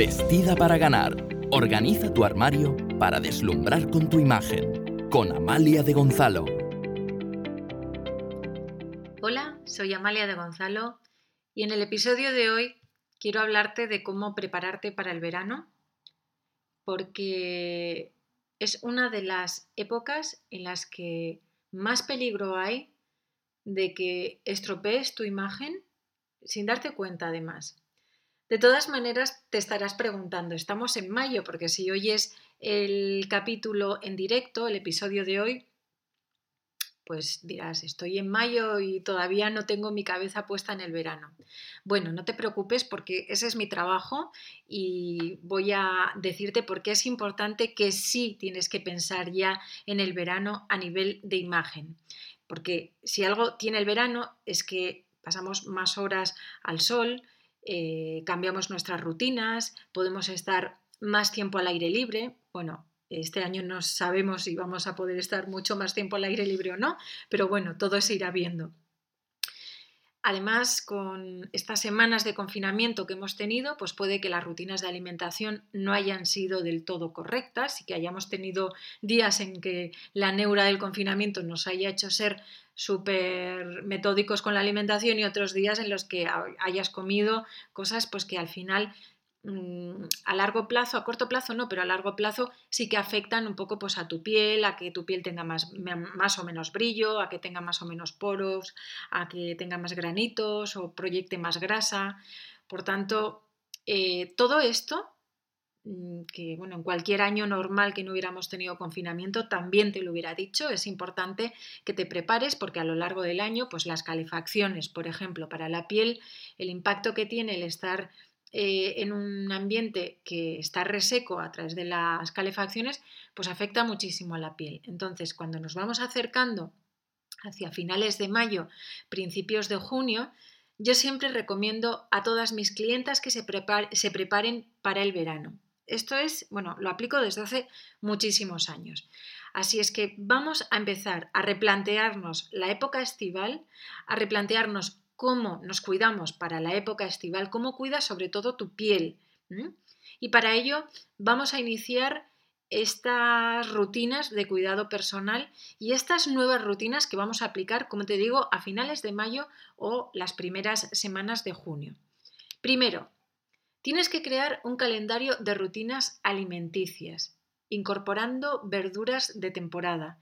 Vestida para ganar. Organiza tu armario para deslumbrar con tu imagen. Con Amalia de Gonzalo. Hola, soy Amalia de Gonzalo y en el episodio de hoy quiero hablarte de cómo prepararte para el verano porque es una de las épocas en las que más peligro hay de que estropees tu imagen sin darte cuenta además. De todas maneras, te estarás preguntando, estamos en mayo, porque si oyes el capítulo en directo, el episodio de hoy, pues dirás, estoy en mayo y todavía no tengo mi cabeza puesta en el verano. Bueno, no te preocupes porque ese es mi trabajo y voy a decirte por qué es importante que sí tienes que pensar ya en el verano a nivel de imagen. Porque si algo tiene el verano es que pasamos más horas al sol, eh, cambiamos nuestras rutinas, podemos estar más tiempo al aire libre. Bueno, este año no sabemos si vamos a poder estar mucho más tiempo al aire libre o no, pero bueno, todo se irá viendo. Además, con estas semanas de confinamiento que hemos tenido, pues puede que las rutinas de alimentación no hayan sido del todo correctas y que hayamos tenido días en que la neura del confinamiento nos haya hecho ser súper metódicos con la alimentación y otros días en los que hayas comido cosas pues que al final a largo plazo, a corto plazo no, pero a largo plazo sí que afectan un poco pues, a tu piel, a que tu piel tenga más, más o menos brillo, a que tenga más o menos poros, a que tenga más granitos o proyecte más grasa. Por tanto, eh, todo esto, mm, que bueno, en cualquier año normal que no hubiéramos tenido confinamiento, también te lo hubiera dicho, es importante que te prepares porque a lo largo del año, pues las calefacciones, por ejemplo, para la piel, el impacto que tiene el estar eh, en un ambiente que está reseco a través de las calefacciones, pues afecta muchísimo a la piel. Entonces, cuando nos vamos acercando hacia finales de mayo, principios de junio, yo siempre recomiendo a todas mis clientas que se, se preparen para el verano. Esto es, bueno, lo aplico desde hace muchísimos años. Así es que vamos a empezar a replantearnos la época estival, a replantearnos cómo nos cuidamos para la época estival, cómo cuidas sobre todo tu piel. Y para ello vamos a iniciar estas rutinas de cuidado personal y estas nuevas rutinas que vamos a aplicar, como te digo, a finales de mayo o las primeras semanas de junio. Primero, tienes que crear un calendario de rutinas alimenticias, incorporando verduras de temporada.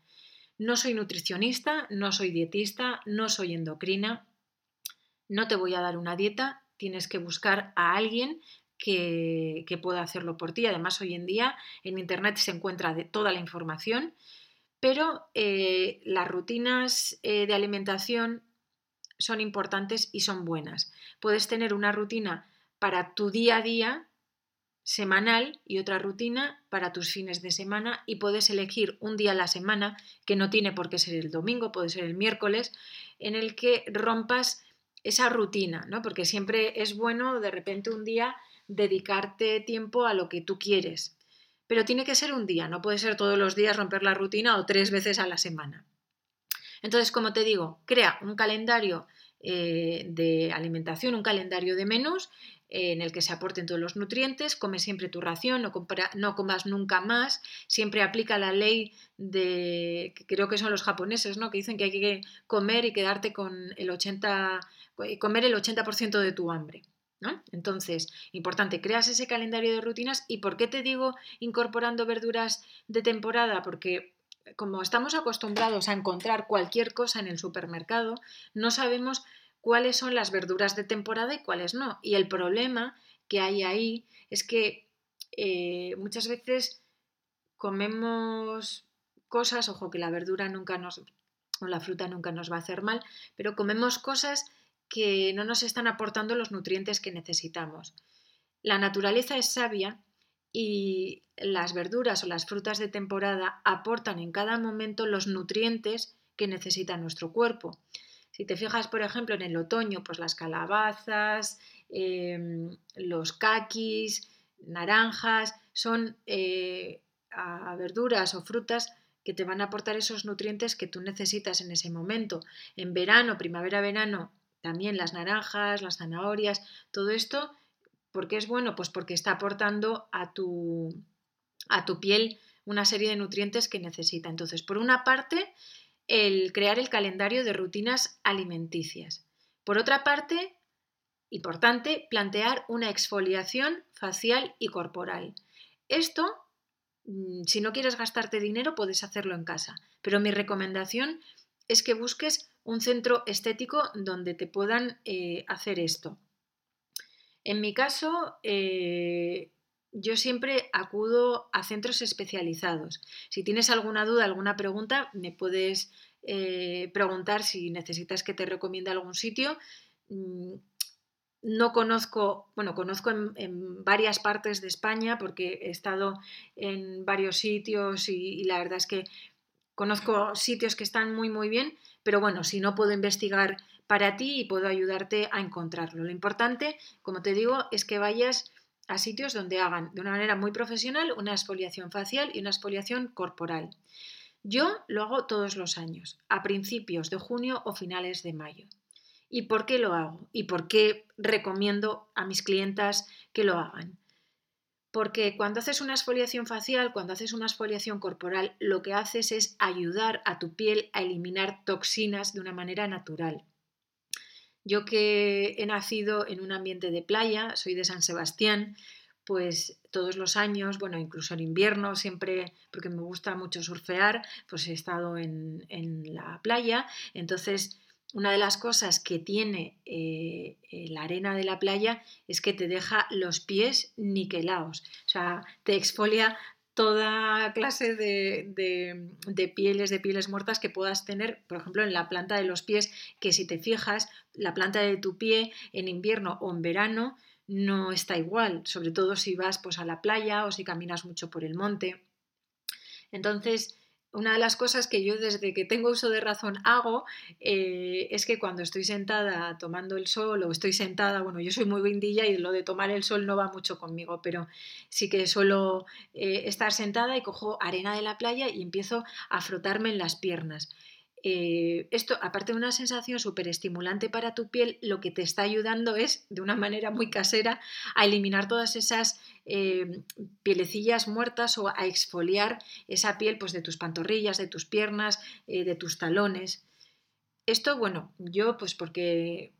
No soy nutricionista, no soy dietista, no soy endocrina, no te voy a dar una dieta, tienes que buscar a alguien que, pueda hacerlo por ti. Además, hoy en día en Internet se encuentra toda la información, pero eh, las rutinas eh, de alimentación son importantes y son buenas. Puedes tener una rutina para tu día a día semanal y otra rutina para tus fines de semana y puedes elegir un día a la semana, que no tiene por qué ser el domingo, puede ser el miércoles, en el que rompas esa rutina, ¿no? Porque siempre es bueno de repente un día dedicarte tiempo a lo que tú quieres. Pero tiene que ser un día, no puede ser todos los días romper la rutina o tres veces a la semana. Entonces, como te digo, crea un calendario eh, de alimentación, un calendario de menús eh, en el que se aporten todos los nutrientes, come siempre tu ración, no, no, comas nunca más, siempre aplica la ley de, creo que son los japoneses, ¿no? que dicen que hay que comer y quedarte con el 80, eh, comer el 80% de tu hambre. ¿no? Entonces, importante, creas ese calendario de rutinas y ¿por qué te digo incorporando verduras de temporada? Porque como estamos acostumbrados a encontrar cualquier cosa en el supermercado, no sabemos cuáles son las verduras de temporada y cuáles no. Y el problema que hay ahí es que eh, muchas veces comemos cosas, ojo que la verdura nunca nos, o la fruta nunca nos va a hacer mal, pero comemos cosas que no nos están aportando los nutrientes que necesitamos. La naturaleza es sabia y las verduras o las frutas de temporada aportan en cada momento los nutrientes que necesita nuestro cuerpo. Si te fijas, por ejemplo, en el otoño, pues las calabazas, em, los caquis, naranjas, son eh, verduras o frutas que te van a aportar esos nutrientes que tú necesitas en ese momento. En verano, primavera-verano, también las naranjas, las zanahorias, todo esto ¿Por qué es bueno? Pues porque está aportando a tu, a tu piel una serie de nutrientes que necesita. Entonces, por una parte, el crear el calendario de rutinas alimenticias. Por otra parte, importante, plantear una exfoliación facial y corporal. Esto, mm, si no quieres gastarte dinero, puedes hacerlo en casa, pero mi recomendación es que busques un centro estético donde te puedan eh, hacer esto. En mi caso, eh, yo siempre acudo a centros especializados. Si tienes alguna duda, alguna pregunta, me puedes eh, preguntar si necesitas que te recomiende algún sitio. Mm, no conozco, bueno, conozco en, varias partes de España porque he estado en varios sitios y, la verdad es que conozco sitios que están muy, muy bien, pero bueno, si no puedo investigar para ti y puedo ayudarte a encontrarlo. Lo importante, como te digo, es que vayas a sitios donde hagan de una manera muy profesional una exfoliación facial y una exfoliación corporal. Yo lo hago todos los años, a principios de junio o finales de mayo. ¿Y por qué lo hago? ¿Y por qué recomiendo a mis clientas que lo hagan? Porque cuando haces una exfoliación facial, cuando haces una exfoliación corporal, lo que haces es ayudar a tu piel a eliminar toxinas de una manera natural. Yo que he nacido en un ambiente de playa, soy de San Sebastián, pues todos los años, bueno, incluso en invierno, siempre, porque me gusta mucho surfear, pues he estado en, en la playa, entonces una de las cosas que tiene eh, eh, la arena de la playa es que te deja los pies niquelados, o sea, te exfolia toda clase de, de, pieles, de pieles muertas que puedas tener, por ejemplo, en la planta de los pies, que si te fijas, la planta de tu pie en invierno o en verano no está igual, sobre todo si vas pues, a la playa o si caminas mucho por el monte. Entonces, una de las cosas que yo desde que tengo uso de razón hago eh, es que cuando estoy sentada tomando el sol o estoy sentada, bueno, yo soy muy guindilla y lo de tomar el sol no va mucho conmigo, pero sí que suelo eh, estar sentada y cojo arena de la playa y empiezo a frotarme en las piernas. Eh, esto, aparte de una sensación súper estimulante para tu piel, lo que te está ayudando es, de una manera muy casera, a eliminar todas esas eh, pielecillas muertas o a exfoliar esa piel pues, de tus pantorrillas, de tus piernas, eh, de tus talones. Esto, bueno, yo pues porque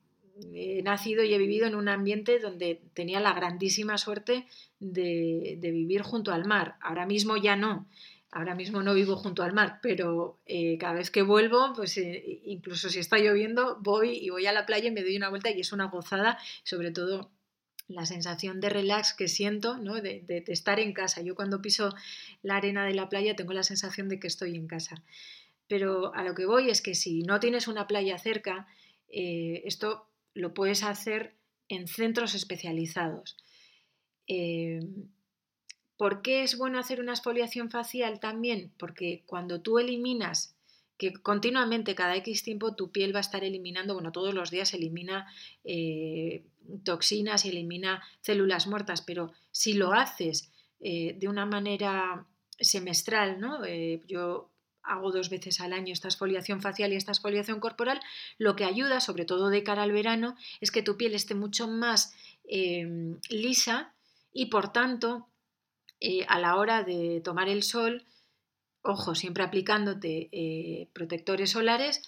he nacido y he vivido en un ambiente donde tenía la grandísima suerte de vivir junto al mar. Ahora mismo ya no. Ahora mismo no vivo junto al mar, pero eh, cada vez que vuelvo, pues eh, incluso si está lloviendo, voy y voy a la playa y me doy una vuelta y es una gozada, sobre todo la sensación de relax que siento, ¿no? de, estar en casa. Yo cuando piso la arena de la playa tengo la sensación de que estoy en casa. Pero a lo que voy es que si no tienes una playa cerca, eh, esto lo puedes hacer en centros especializados. ¿Por qué es bueno hacer una exfoliación facial también? Porque cuando tú eliminas, que continuamente cada X tiempo tu piel va a estar eliminando, bueno, todos los días elimina eh, toxinas y elimina células muertas, pero si lo haces eh, de una manera semestral, ¿no? Eh, yo hago dos veces al año esta exfoliación facial y esta exfoliación corporal, lo que ayuda, sobre todo de cara al verano, es que tu piel esté mucho más lisa y por tanto eh, a la hora de tomar el sol, ojo, siempre aplicándote eh, protectores solares,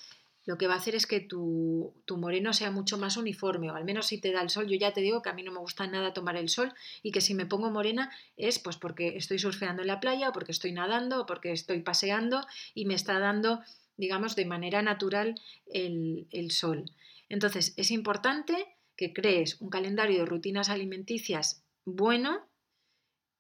lo que va a hacer es que tu, moreno sea mucho más uniforme, o al menos si te da el sol, yo ya te digo que a mí no me gusta nada tomar el sol y que si me pongo morena es pues porque estoy surfeando en la playa, o porque estoy nadando, o porque estoy paseando y me está dando, digamos, de manera natural el, el sol. Entonces, es importante que crees un calendario de rutinas alimenticias bueno,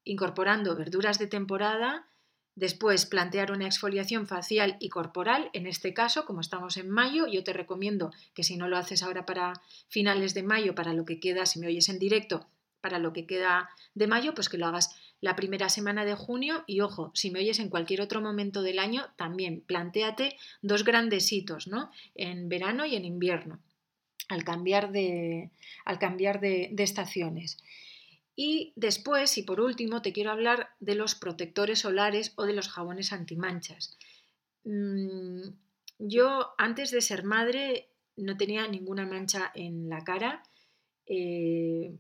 incorporando verduras de temporada, después plantear una exfoliación facial y corporal, en este caso, como estamos en mayo, yo te recomiendo que si no lo haces ahora para finales de mayo, para lo que queda, si me oyes en directo, para lo que queda de mayo, pues que lo hagas la primera semana de junio y ojo, si me oyes en cualquier otro momento del año, también planteate dos grandes hitos, ¿no? En verano y en invierno, al cambiar de, al cambiar de estaciones. Y después, y por último, te quiero hablar de los protectores solares o de los jabones antimanchas. Mm, yo antes de ser madre no tenía ninguna mancha en la cara. Eh,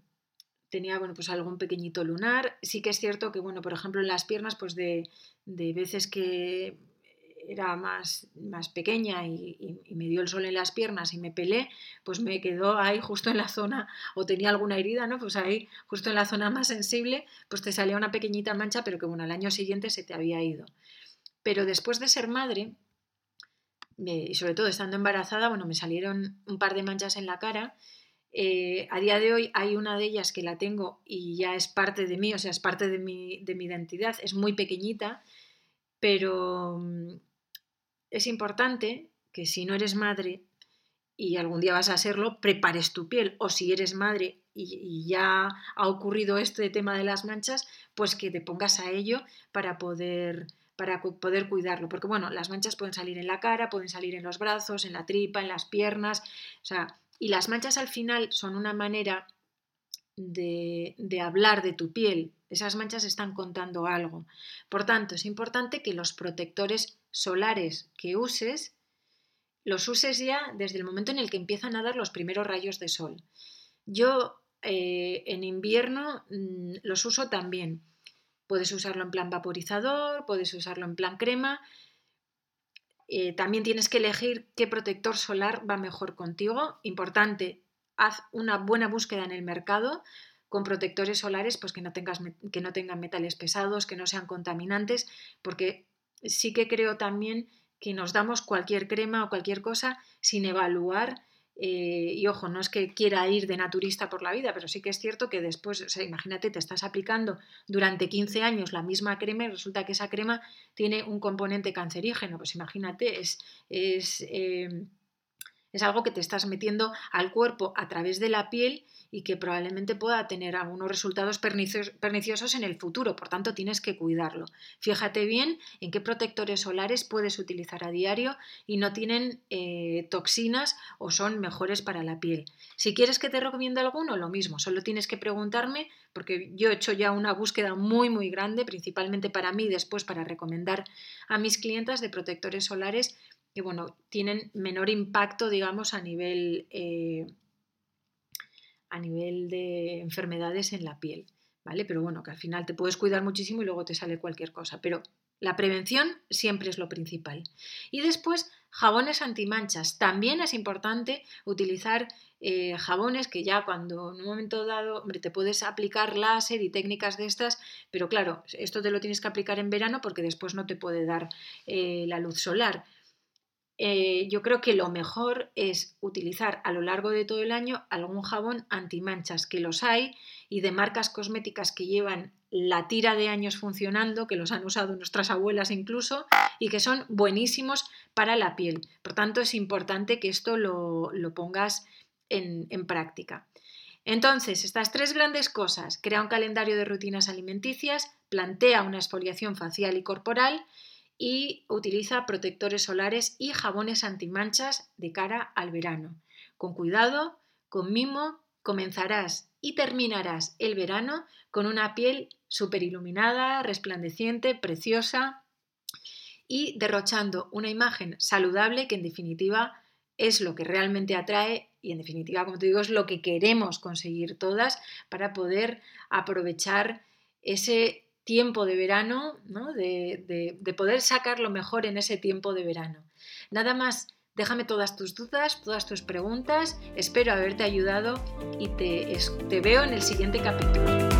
tenía bueno, pues algún pequeñito lunar. Sí que es cierto que, bueno, por ejemplo, en las piernas, pues de, de veces que era más, más pequeña y, me dio el sol en las piernas y me pelé, pues me quedó ahí justo en la zona, o tenía alguna herida, ¿no? Pues ahí, justo en la zona más sensible, pues te salía una pequeñita mancha, pero que bueno, al año siguiente se te había ido. Pero después de ser madre, y sobre todo estando embarazada, bueno, me salieron un par de manchas en la cara. Eh, a día de hoy hay una de ellas que la tengo y ya es parte de mí, o sea, es parte de mi, de mi identidad, es muy pequeñita, pero mm, es importante que si no eres madre y algún día vas a serlo, prepares tu piel. O si eres madre y, ya ha ocurrido este tema de las manchas, pues que te pongas a ello para poder, para poder cuidarlo. Porque bueno, las manchas pueden salir en la cara, pueden salir en los brazos, en la tripa, en las piernas. O sea, y las manchas al final son una manera de, de hablar de tu piel. Esas manchas están contando algo. Por tanto, es importante que los protectores solares que uses, los uses ya desde el momento en el que empiezan a dar los primeros rayos de sol. Yo eh, en invierno mm, los uso también. Puedes usarlo en plan vaporizador, puedes usarlo en plan crema. Eh, también tienes que elegir qué protector solar va mejor contigo. Importante, haz una buena búsqueda en el mercado con protectores solares pues que no, que no tengan metales pesados, que no sean contaminantes, porque sí que creo también que nos damos cualquier crema o cualquier cosa sin evaluar. Eh, y ojo, no es que quiera ir de naturista por la vida, pero sí que es cierto que después, o sea, imagínate, te estás aplicando durante 15 años la misma crema y resulta que esa crema tiene un componente cancerígeno. Pues imagínate, es, es eh, es algo que te estás metiendo al cuerpo a través de la piel y que probablemente pueda tener algunos resultados perniciosos en el futuro, por tanto tienes que cuidarlo. Fíjate bien en qué protectores solares puedes utilizar a diario y no tienen eh, toxinas o son mejores para la piel. Si quieres que te recomiende alguno, lo mismo, solo tienes que preguntarme porque yo he hecho ya una búsqueda muy muy grande, principalmente para mí después para recomendar a mis clientas de protectores solares que bueno, tienen menor impacto, digamos, a nivel, eh, a nivel de enfermedades en la piel, ¿vale? Pero bueno, que al final te puedes cuidar muchísimo y luego te sale cualquier cosa. Pero la prevención siempre es lo principal. Y después, jabones antimanchas. También es importante utilizar eh, jabones que ya cuando en un momento dado, hombre, te puedes aplicar láser y técnicas de estas, pero claro, esto te lo tienes que aplicar en verano porque después no te puede dar eh, la luz solar. Eh, yo creo que lo mejor es utilizar a lo largo de todo el año algún jabón antimanchas, que los hay, y de marcas cosméticas que llevan la tira de años funcionando, que los han usado nuestras abuelas incluso, y que son buenísimos para la piel. Por tanto, es importante que esto lo, pongas en, en práctica. Entonces, estas tres grandes cosas, crea un calendario de rutinas alimenticias, plantea una exfoliación facial y corporal, y utiliza protectores solares y jabones antimanchas de cara al verano. Con cuidado, con mimo, comenzarás y terminarás el verano con una piel súper iluminada, resplandeciente, preciosa y derrochando una imagen saludable que en definitiva es lo que realmente atrae y en definitiva, como te digo, es lo que queremos conseguir todas para poder aprovechar ese tiempo de verano, ¿no? de, de, poder sacar lo mejor en ese tiempo de verano. Nada más, déjame todas tus dudas, todas tus preguntas, espero haberte ayudado y te, te veo en el siguiente capítulo.